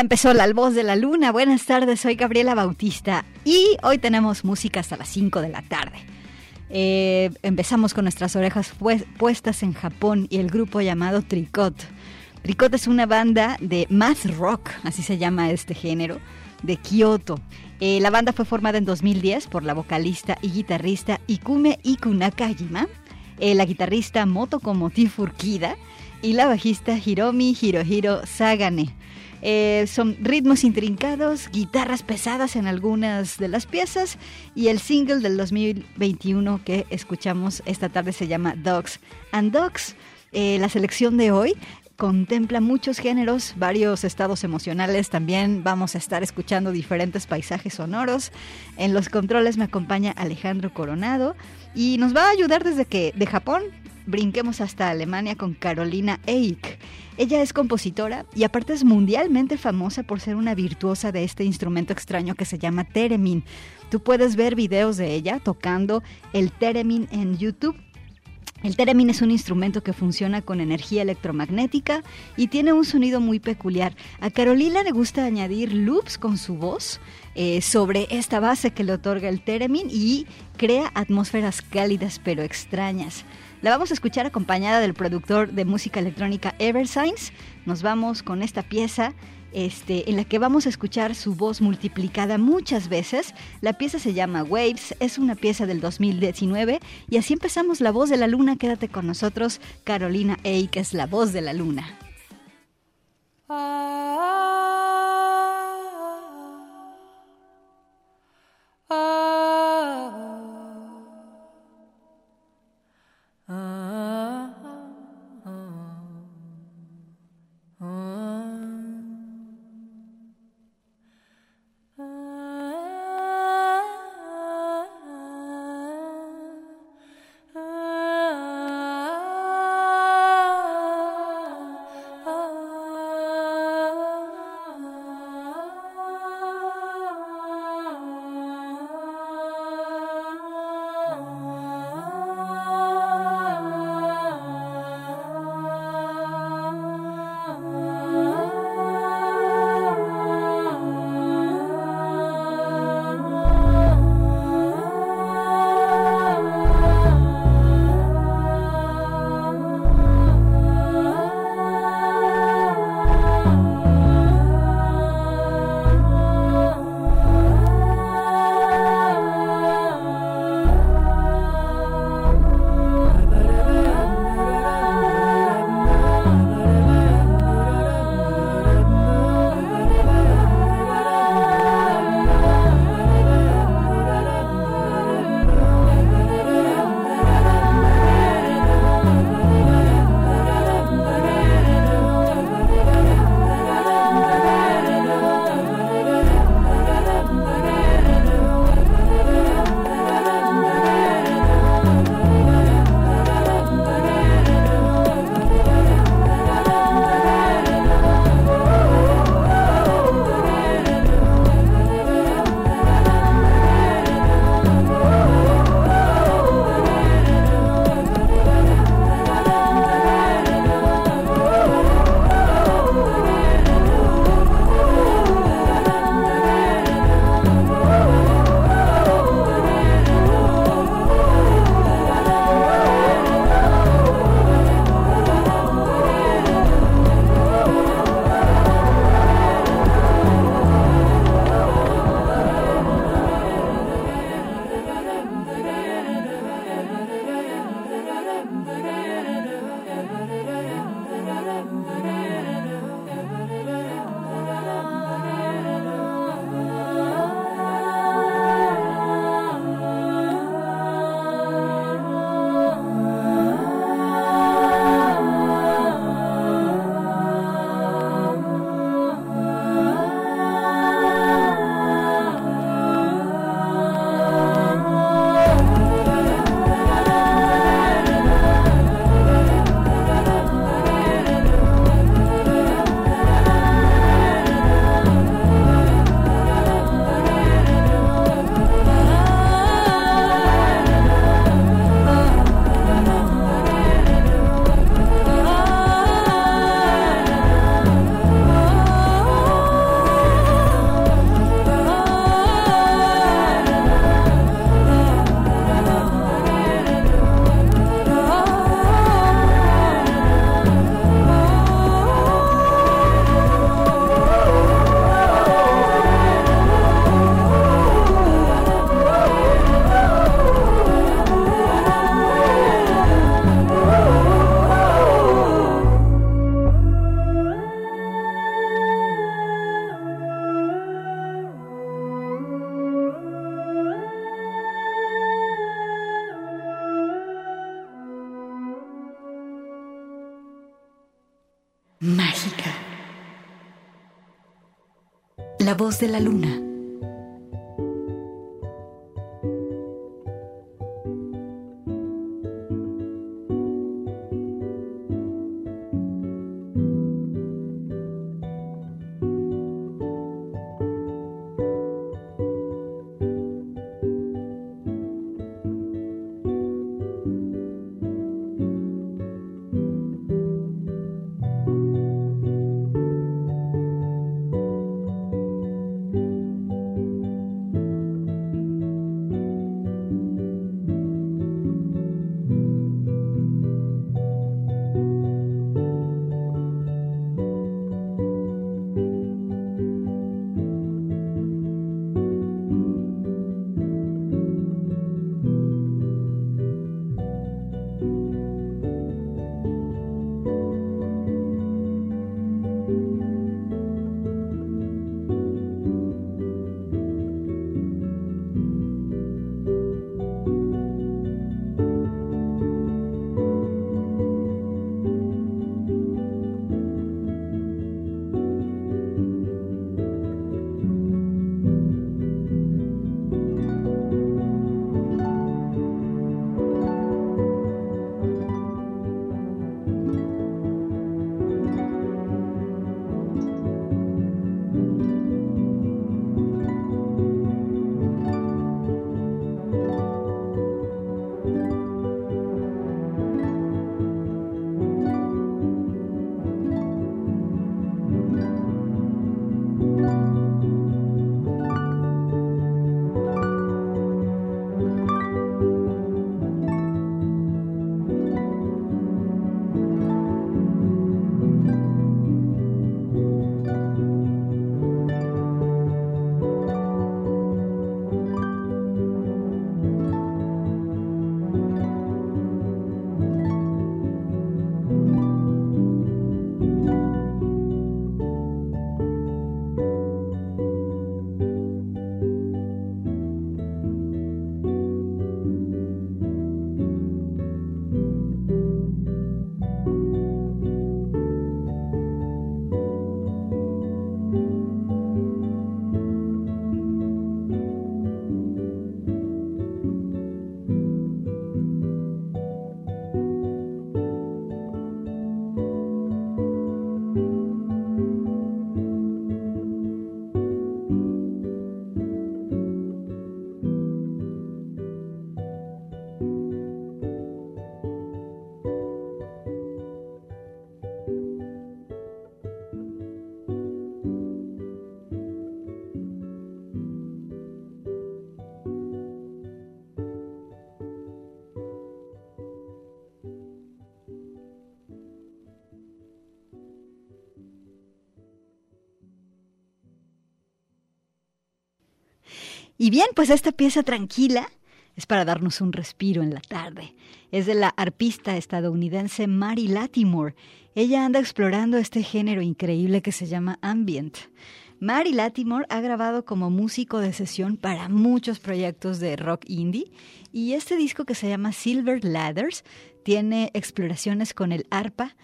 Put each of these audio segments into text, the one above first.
Empezó La Voz de la Luna. Buenas tardes, soy Gabriela Bautista y hoy tenemos música hasta las 5 de la tarde. Eh, empezamos con nuestras orejas puestas en Japón y el grupo llamado Tricot. Tricot es una banda de math rock, así se llama este género, de Kyoto. Eh, la banda fue formada en 2010 por la vocalista y guitarrista Ikume Ikunakajima, eh, la guitarrista Motoko Furkida y la bajista Hiromi Hirohiro Sagane. Eh, son ritmos intrincados, guitarras pesadas en algunas de las piezas y el single del 2021 que escuchamos esta tarde se llama Dogs and Dogs. Eh, la selección de hoy contempla muchos géneros, varios estados emocionales. También vamos a estar escuchando diferentes paisajes sonoros. En los controles me acompaña Alejandro Coronado y nos va a ayudar desde que de Japón brinquemos hasta Alemania con Carolina Eich. Ella es compositora y aparte es mundialmente famosa por ser una virtuosa de este instrumento extraño que se llama theremin. Tú puedes ver videos de ella tocando el theremin en YouTube. El theremin es un instrumento que funciona con energía electromagnética y tiene un sonido muy peculiar. A Carolina le gusta añadir loops con su voz eh, sobre esta base que le otorga el theremin y crea atmósferas cálidas pero extrañas. La vamos a escuchar acompañada del productor de música electrónica Eversigns. Nos vamos con esta pieza este, en la que vamos a escuchar su voz multiplicada muchas veces. La pieza se llama Waves, es una pieza del 2019 y así empezamos La Voz de la Luna. Quédate con nosotros, Carolina que es la voz de la luna. De la luna. Y bien, pues esta pieza tranquila es para darnos un respiro en la tarde. Es de la arpista estadounidense Mary Latimore. Ella anda explorando este género increíble que se llama ambient. Mary Latimore ha grabado como músico de sesión para muchos proyectos de rock indie y este disco que se llama Silver Ladders tiene exploraciones con el arpa,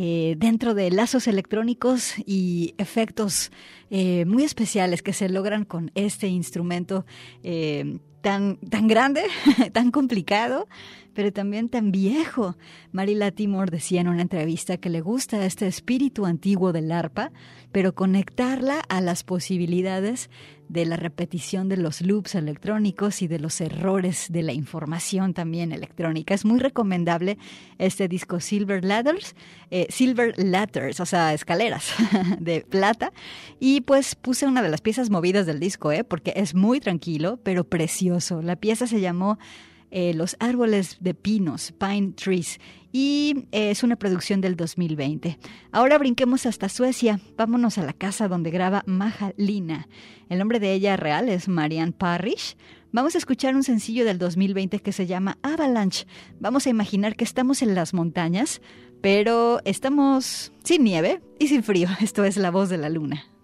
eh, dentro de lazos electrónicos y efectos eh, muy especiales que se logran con este instrumento eh, tan, tan grande, tan complicado, pero también tan viejo. Marila Timor decía en una entrevista que le gusta este espíritu antiguo del arpa, pero conectarla a las posibilidades de la repetición de los loops electrónicos y de los errores de la información también electrónica. Es muy recomendable este disco Silver Ladders, eh, Silver Ladders, o sea, escaleras de plata. Y pues puse una de las piezas movidas del disco, ¿eh? porque es muy tranquilo, pero precioso. La pieza se llamó eh, Los árboles de pinos, Pine Trees, y eh, es una producción del 2020. Ahora brinquemos hasta Suecia. Vámonos a la casa donde graba Maja Lina. El nombre de ella real es Marianne Parrish. Vamos a escuchar un sencillo del 2020 que se llama Avalanche. Vamos a imaginar que estamos en las montañas, pero estamos sin nieve y sin frío. Esto es La Voz de la Luna.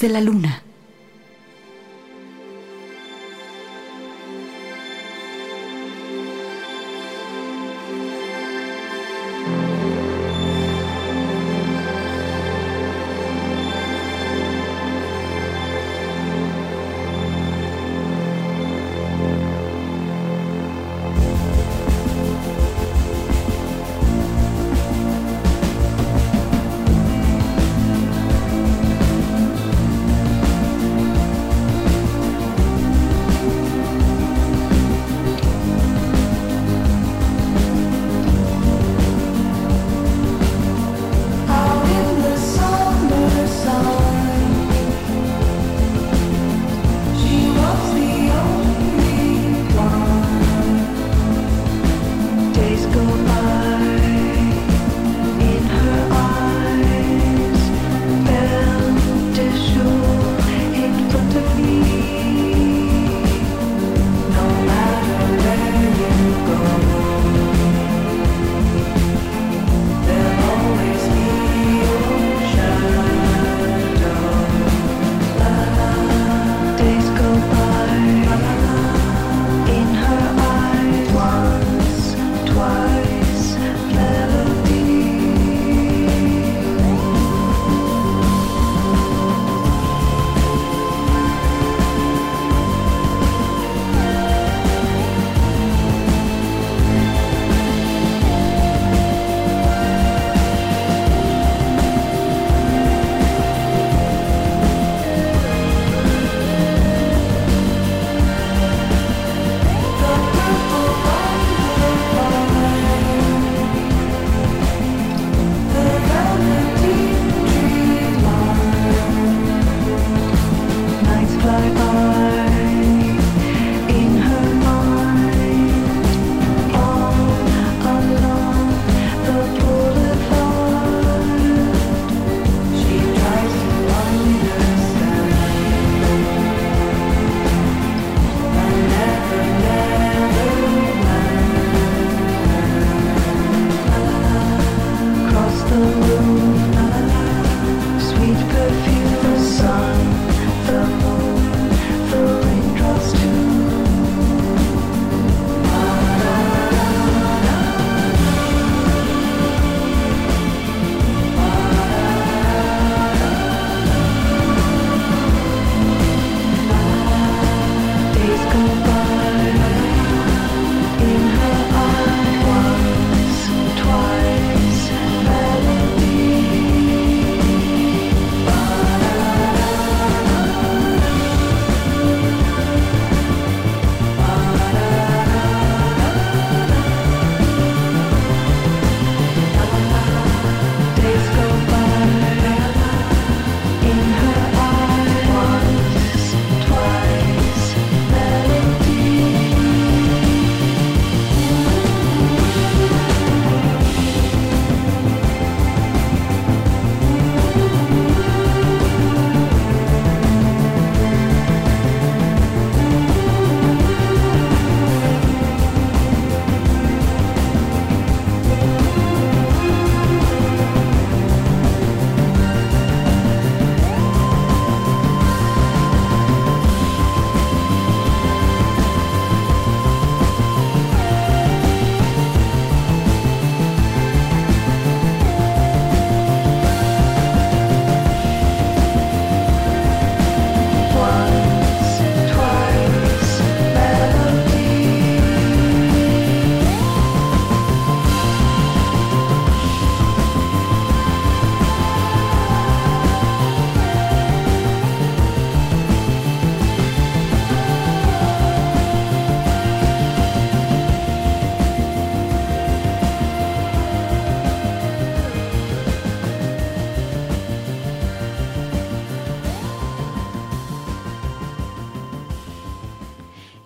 De la luna.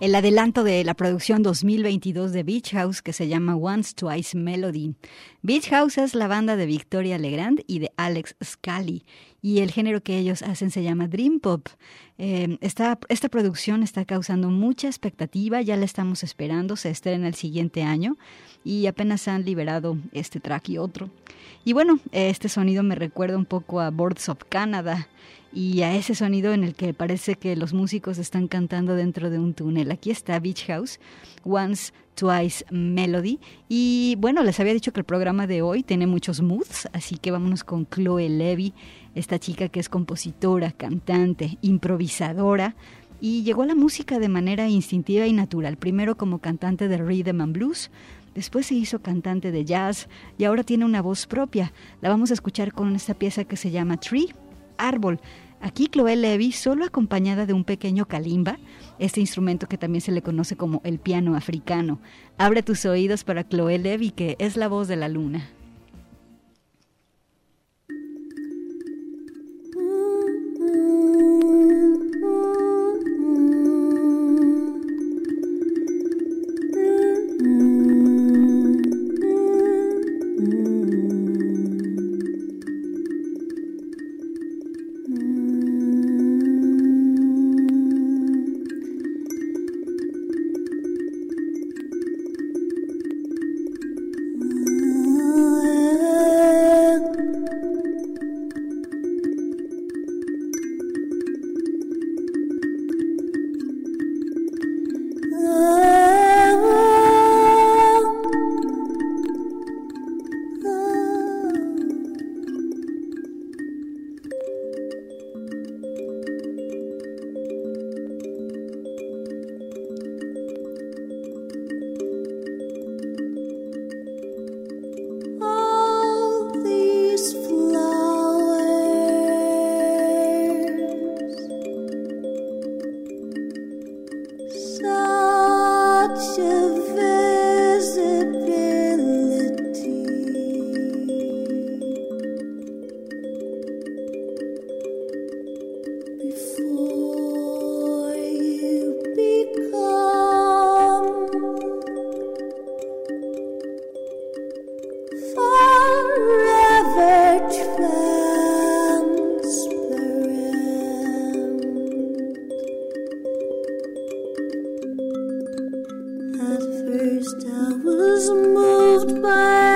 El adelanto de la producción 2022 de Beach House que se llama Once Twice Melody. Beach House es la banda de Victoria Legrand y de Alex Scally y el género que ellos hacen se llama Dream Pop. Eh, esta, esta producción está causando mucha expectativa, ya la estamos esperando, se estrena el siguiente año y apenas han liberado este track y otro. Y bueno, este sonido me recuerda un poco a Boards of Canada y a ese sonido en el que parece que los músicos están cantando dentro de un túnel. Aquí está Beach House, Once, Twice Melody. Y bueno, les había dicho que el programa de hoy tiene muchos moods, así que vámonos con Chloe Levy, esta chica que es compositora, cantante, improvisadora. Y llegó a la música de manera instintiva y natural, primero como cantante de rhythm and blues, Después se hizo cantante de jazz y ahora tiene una voz propia. La vamos a escuchar con esta pieza que se llama Tree árbol. Aquí Chloe Levy, solo acompañada de un pequeño kalimba, este instrumento que también se le conoce como el piano africano. Abre tus oídos para Chloe Levy, que es la voz de la luna. Just I was moved by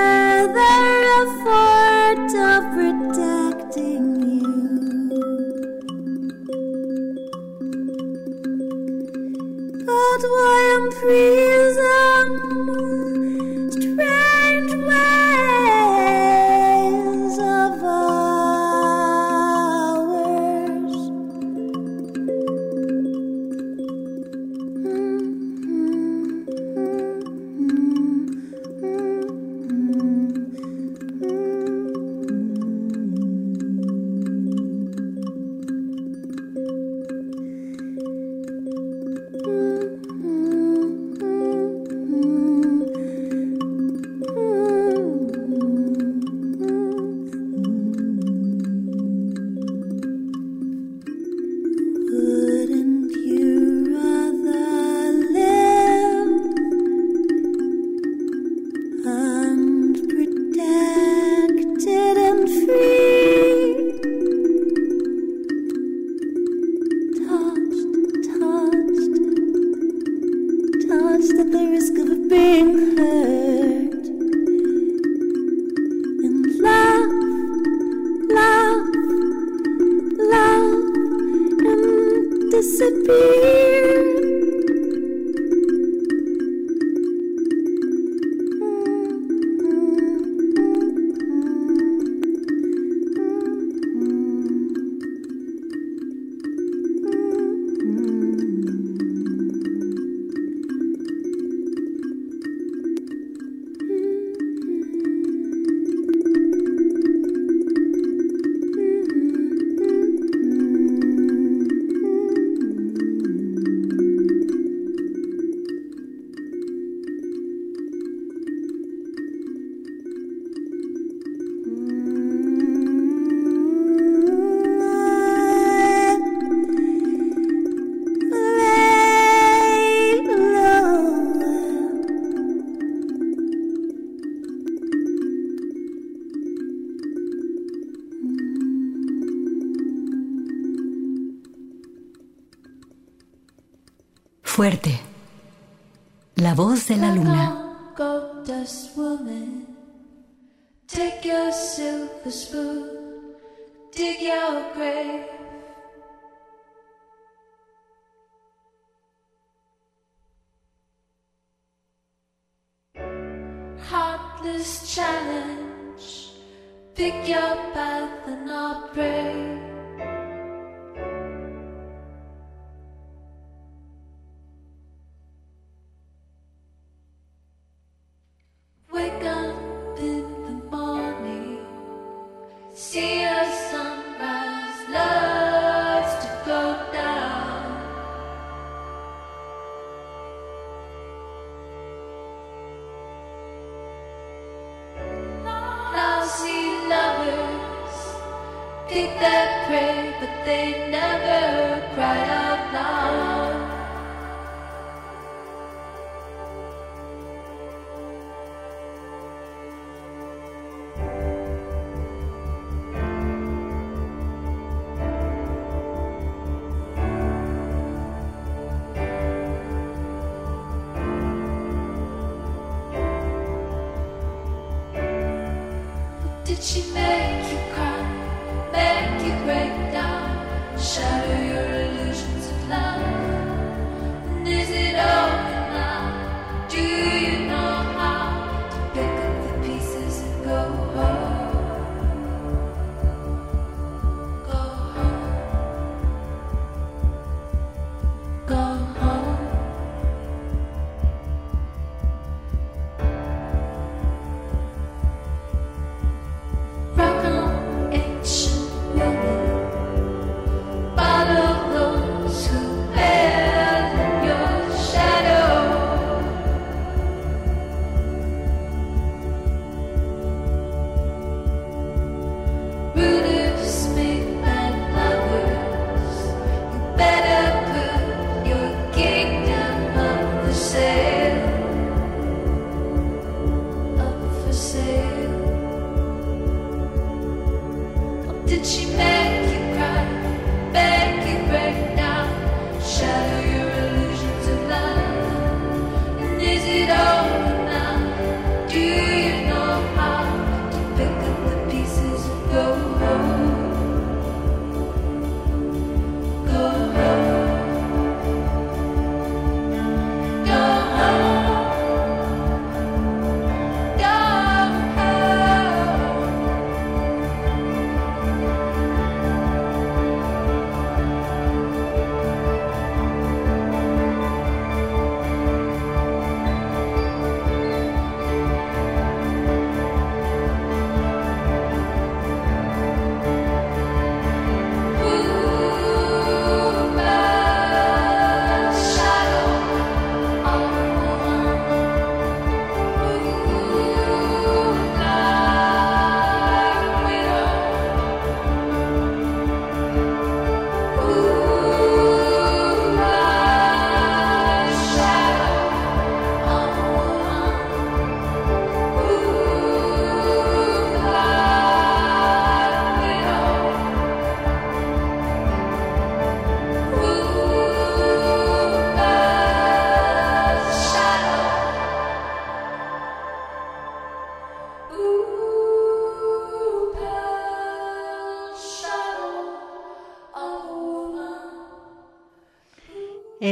but they never cried out loud.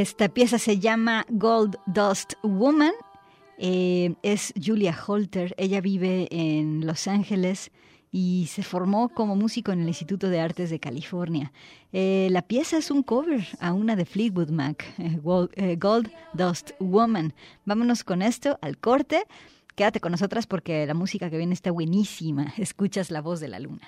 Esta pieza se llama Gold Dust Woman. Eh, es Julia Holter. Ella vive en Los Ángeles y se formó como músico en el Instituto de Artes de California. Eh, la pieza es un cover a una de Fleetwood Mac, eh, Gold, Dust Woman. Vámonos con esto al corte. Quédate con nosotras porque la música que viene está buenísima. Escuchas la voz de la luna.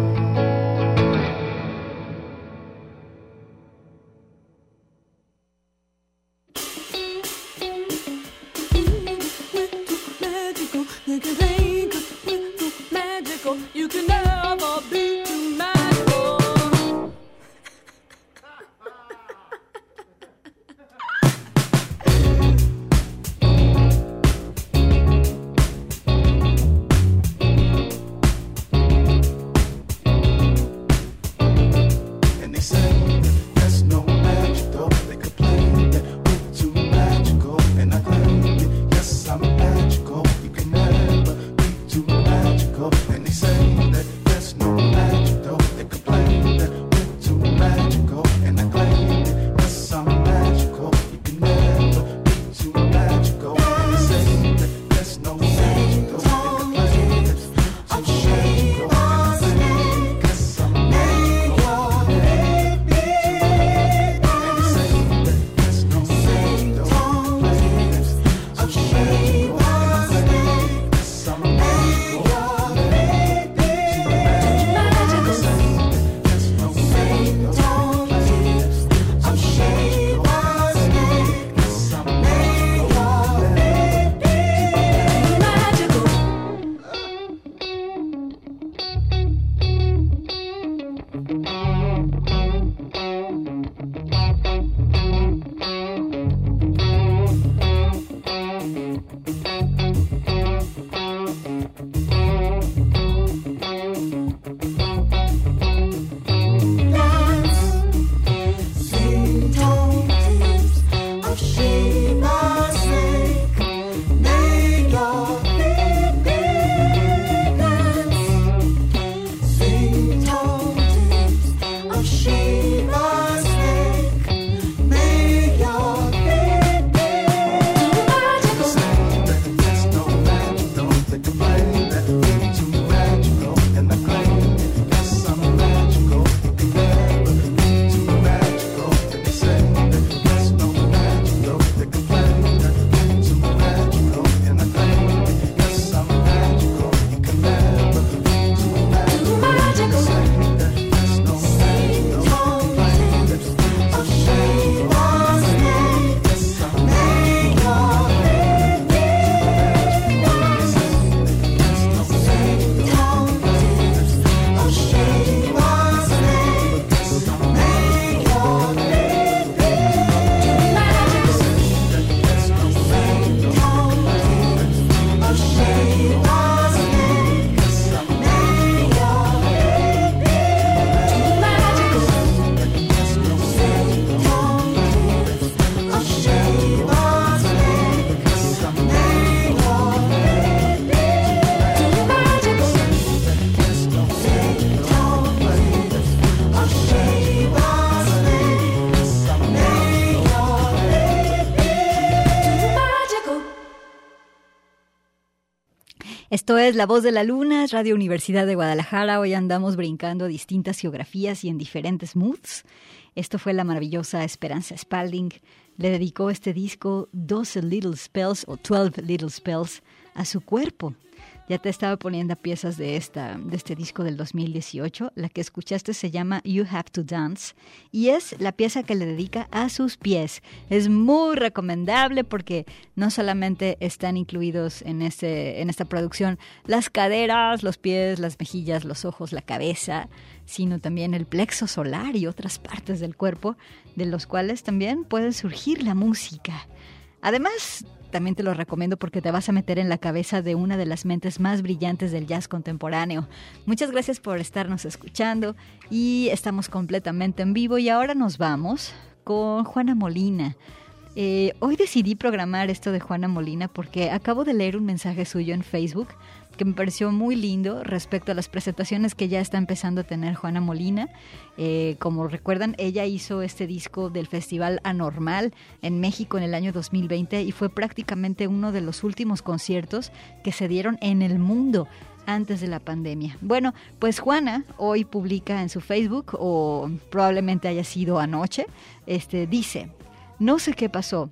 Esto es La Voz de la Luna, Radio Universidad de Guadalajara. Hoy andamos brincando distintas geografías y en diferentes moods. Esto fue la maravillosa Esperanza Spalding. Le dedicó este disco 12 Little Spells o 12 Little Spells a su cuerpo. Ya te estaba poniendo piezas de, esta, de este disco del 2018. La que escuchaste se llama You Have to Dance y es la pieza que le dedica a sus pies. Es muy recomendable porque no solamente están incluidos en, este, en esta producción las caderas, los pies, las mejillas, los ojos, la cabeza, sino también el plexo solar y otras partes del cuerpo de los cuales también puede surgir la música. Además, también te lo recomiendo porque te vas a meter en la cabeza de una de las mentes más brillantes del jazz contemporáneo. Muchas gracias por estarnos escuchando y estamos completamente en vivo y ahora nos vamos con Juana Molina. Eh, hoy decidí programar esto de Juana Molina porque acabo de leer un mensaje suyo en Facebook que me pareció muy lindo respecto a las presentaciones que ya está empezando a tener Juana Molina. Eh, como recuerdan, ella hizo este disco del Festival Anormal en México en el año 2020 y fue prácticamente uno de los últimos conciertos que se dieron en el mundo antes de la pandemia. Bueno, pues Juana hoy publica en su Facebook, o probablemente haya sido anoche, este, dice, no sé qué pasó,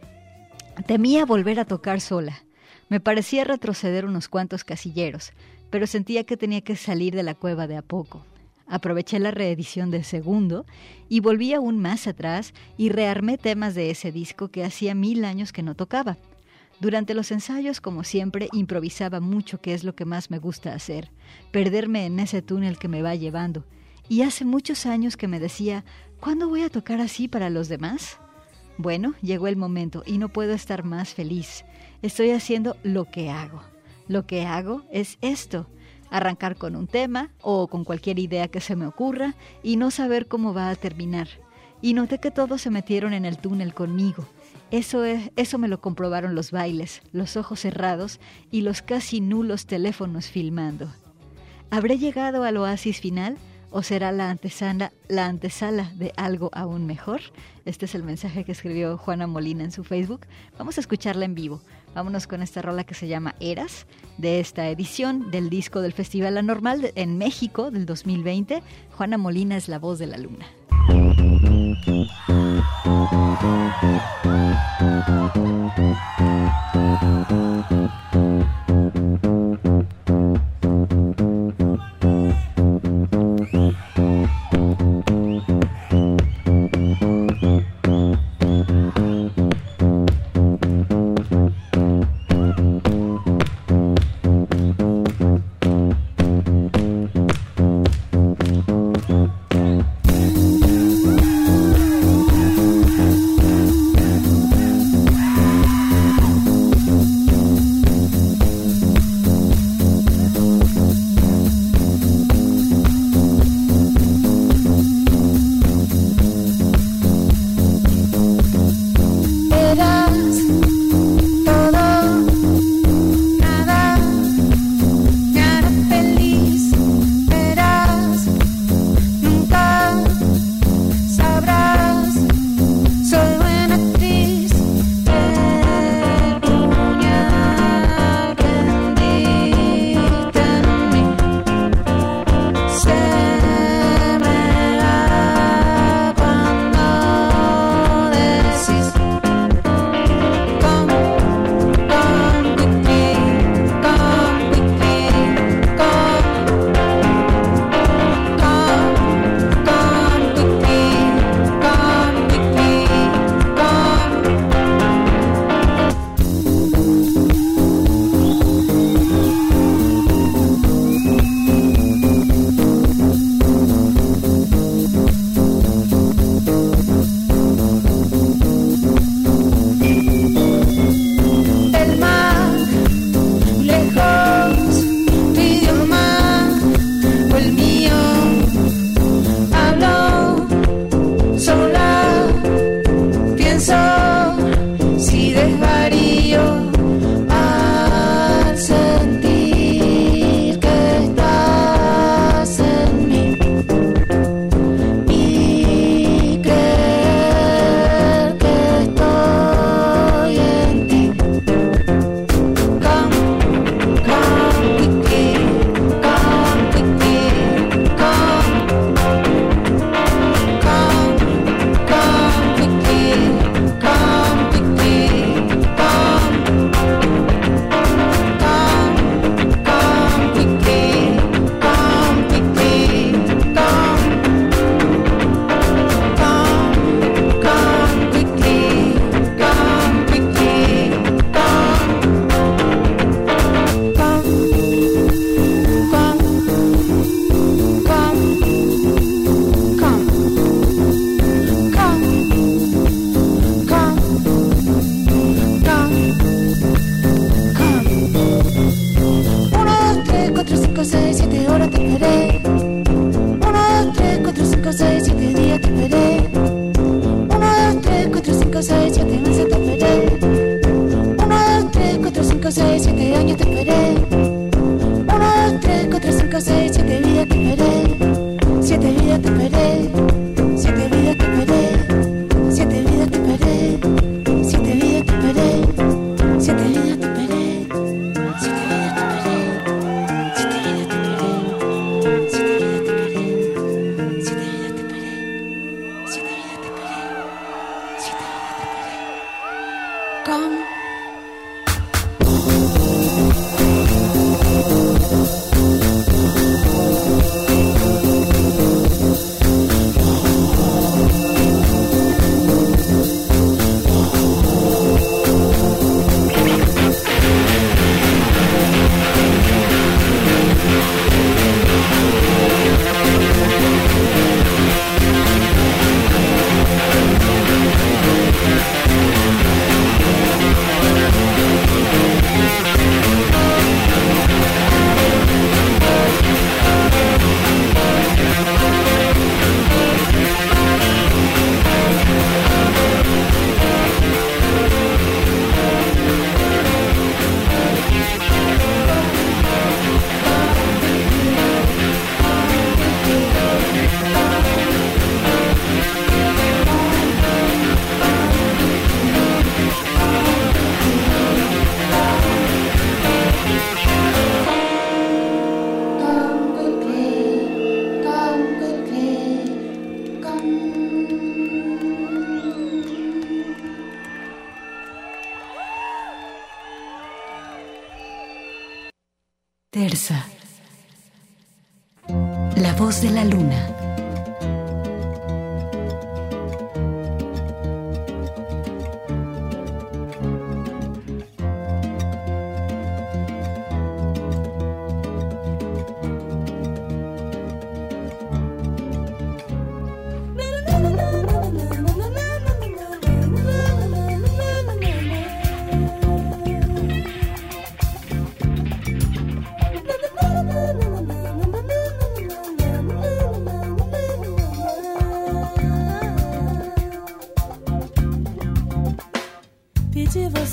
temía volver a tocar sola me parecía retroceder unos cuantos casilleros, pero sentía que tenía que salir de la cueva de a poco. Aproveché la reedición del segundo y volví aún más atrás y rearmé temas de ese disco que hacía mil años que no tocaba. Durante los ensayos, como siempre, improvisaba mucho, que es lo que más me gusta hacer, perderme en ese túnel que me va llevando. Y hace muchos años que me decía, ¿cuándo voy a tocar así para los demás? Bueno, llegó el momento y no puedo estar más feliz. Estoy haciendo lo que hago. Lo que hago es esto, arrancar con un tema o con cualquier idea que se me ocurra y no saber cómo va a terminar. Y noté que todos se metieron en el túnel conmigo. Eso, es, eso me lo comprobaron los bailes, los ojos cerrados y los casi nulos teléfonos filmando. ¿Habré llegado al oasis final? ¿O será la antesala, la antesala de algo aún mejor? Este es el mensaje que escribió Juana Molina en su Facebook. Vamos a escucharla en vivo. Vámonos con esta rola que se llama Eras, de esta edición del disco del Festival Anormal en México del 2020. Juana Molina es la voz de la luna.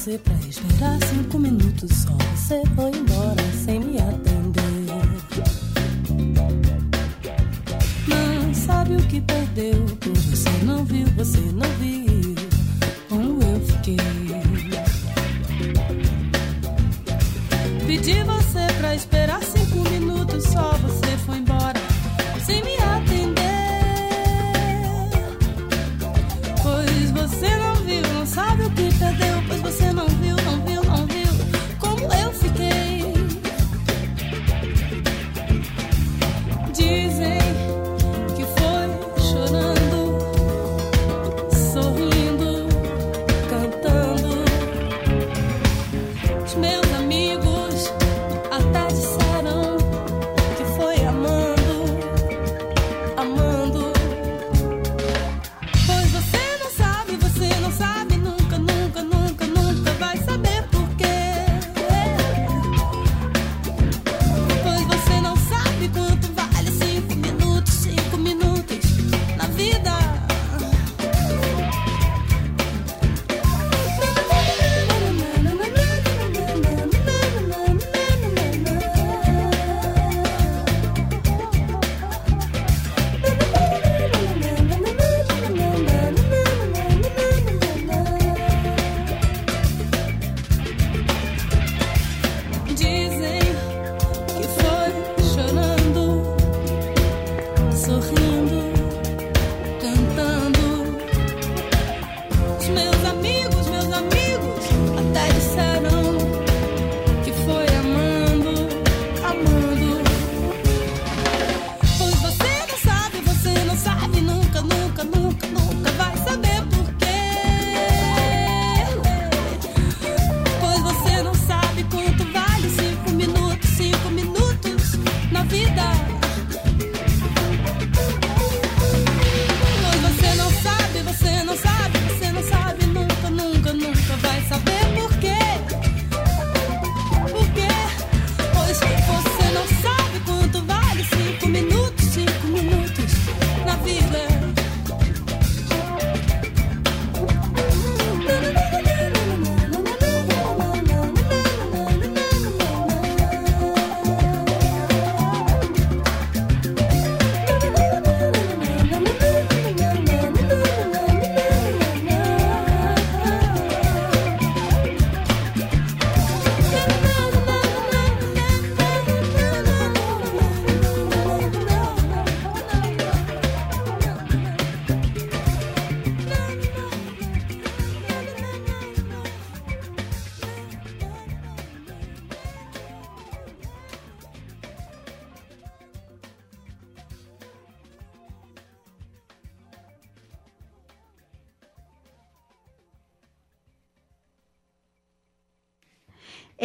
você pra esperar cinco minutos só. Você foi embora sem me atender. Não sabe o que perdeu. Você não viu, você não viu.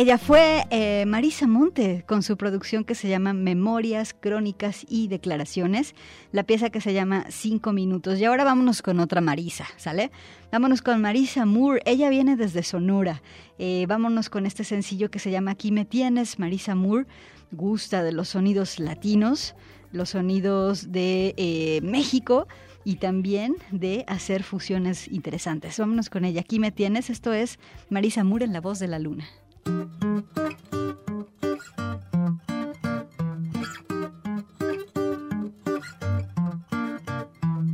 Ella fue eh, Marisa Monte con su producción que se llama Memorias, Crónicas y Declaraciones, la pieza que se llama Cinco Minutos. Y ahora vámonos con otra Marisa, ¿sale? Vámonos con Marisa Moore, ella viene desde Sonora. Eh, vámonos con este sencillo que se llama Aquí me tienes, Marisa Moore, gusta de los sonidos latinos, los sonidos de eh, México y también de hacer fusiones interesantes. Vámonos con ella. Aquí me tienes. Esto es Marisa Moore en La Voz de la Luna.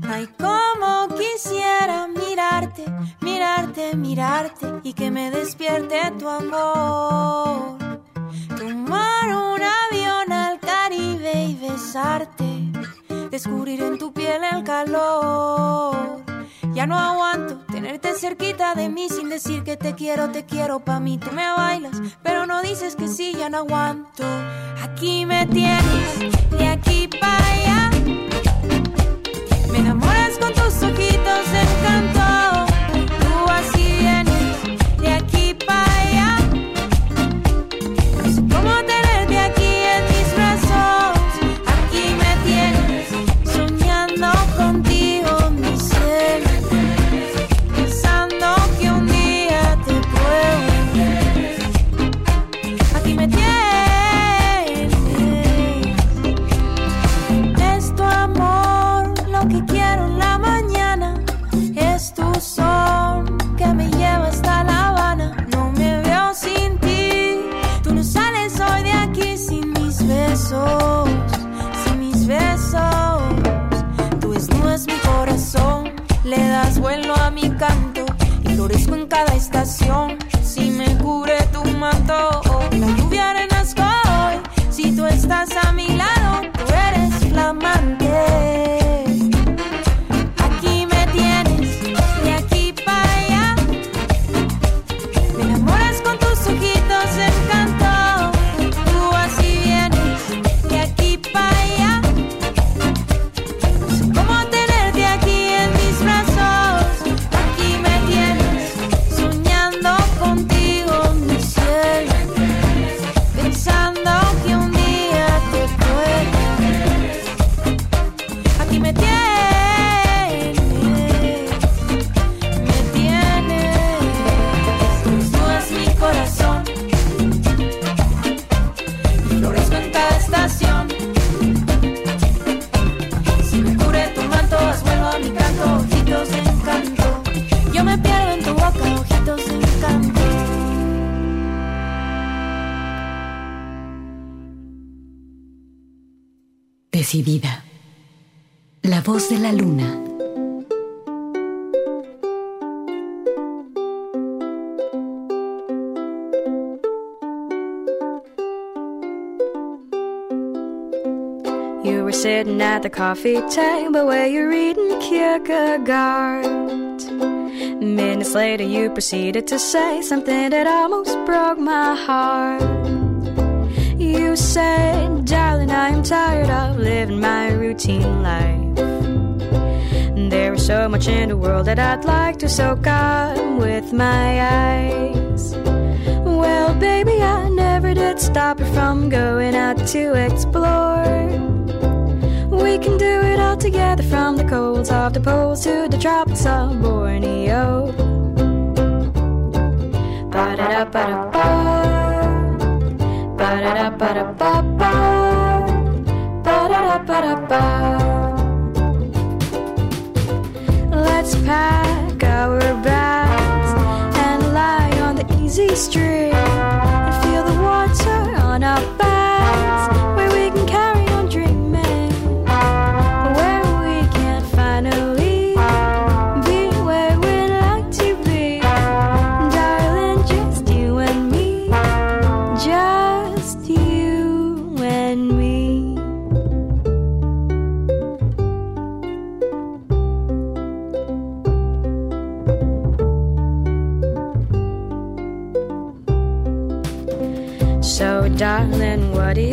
Ay, como quisiera mirarte, mirarte, mirarte y que me despierte tu amor. Tomar un avión al Caribe y besarte, descubrir en tu piel el calor. Ya no aguanto tenerte cerquita de mí sin decir que te quiero, te quiero pa' mí. Tú me bailas, pero no dices que sí, ya no aguanto. Aquí me tienes, de aquí para allá. Me enamoras con tus ojitos de encanto. La luna. You were sitting at the coffee table where you're reading Kierkegaard. Minutes later, you proceeded to say something that almost broke my heart. You said, Darling, I am tired of living my routine life. So much in the world that I'd like to soak up with my eyes. Well, baby, I never did stop you from going out to explore. We can do it all together from the colds of the poles to the tropics of Borneo. Ba-da-da-ba-da-ba. Ba-da-da-ba-da-ba-ba. Ba-da-da-ba-da-ba. Let's pack our bags and lie on the easy street and feel the water on our backs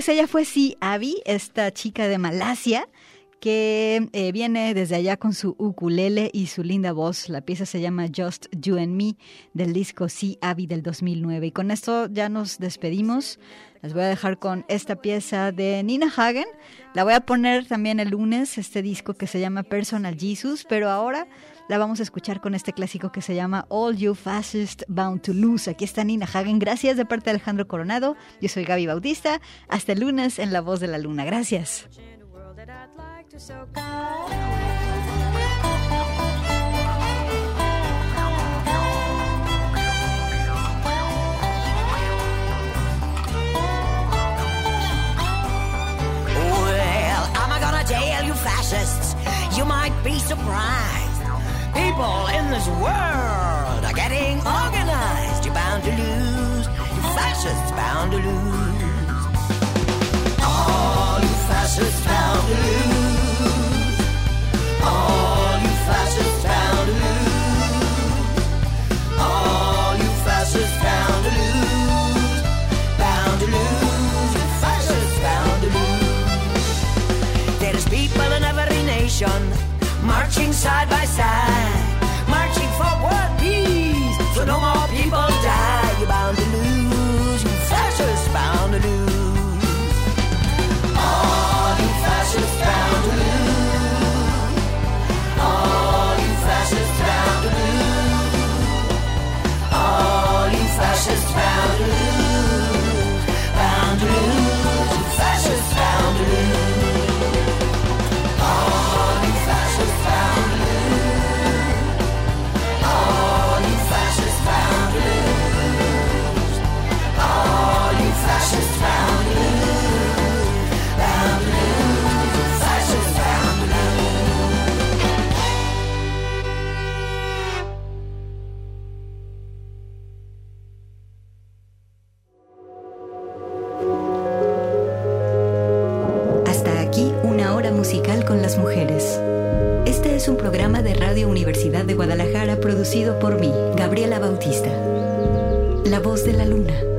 Pues ella fue sí, Abby, esta chica de Malasia que eh, viene desde allá con su ukulele y su linda voz. La pieza se llama Just You and Me del disco Sí, Abby del 2009. Y con esto ya nos despedimos. Les voy a dejar con esta pieza de Nina Hagen. La voy a poner también el lunes, este disco que se llama Personal Jesus, pero ahora la vamos a escuchar con este clásico que se llama All You Fascist Bound to Lose. Aquí está Nina Hagen. Gracias de parte de Alejandro Coronado. Yo soy Gaby Bautista. Hasta el lunes en La Voz de la Luna. Gracias. Well, am I gonna tell you fascists? You might be surprised. This world are getting organized. You're bound to lose. You fascists bound to lose. Guadalajara producido por mí, Gabriela Bautista. La voz de la luna.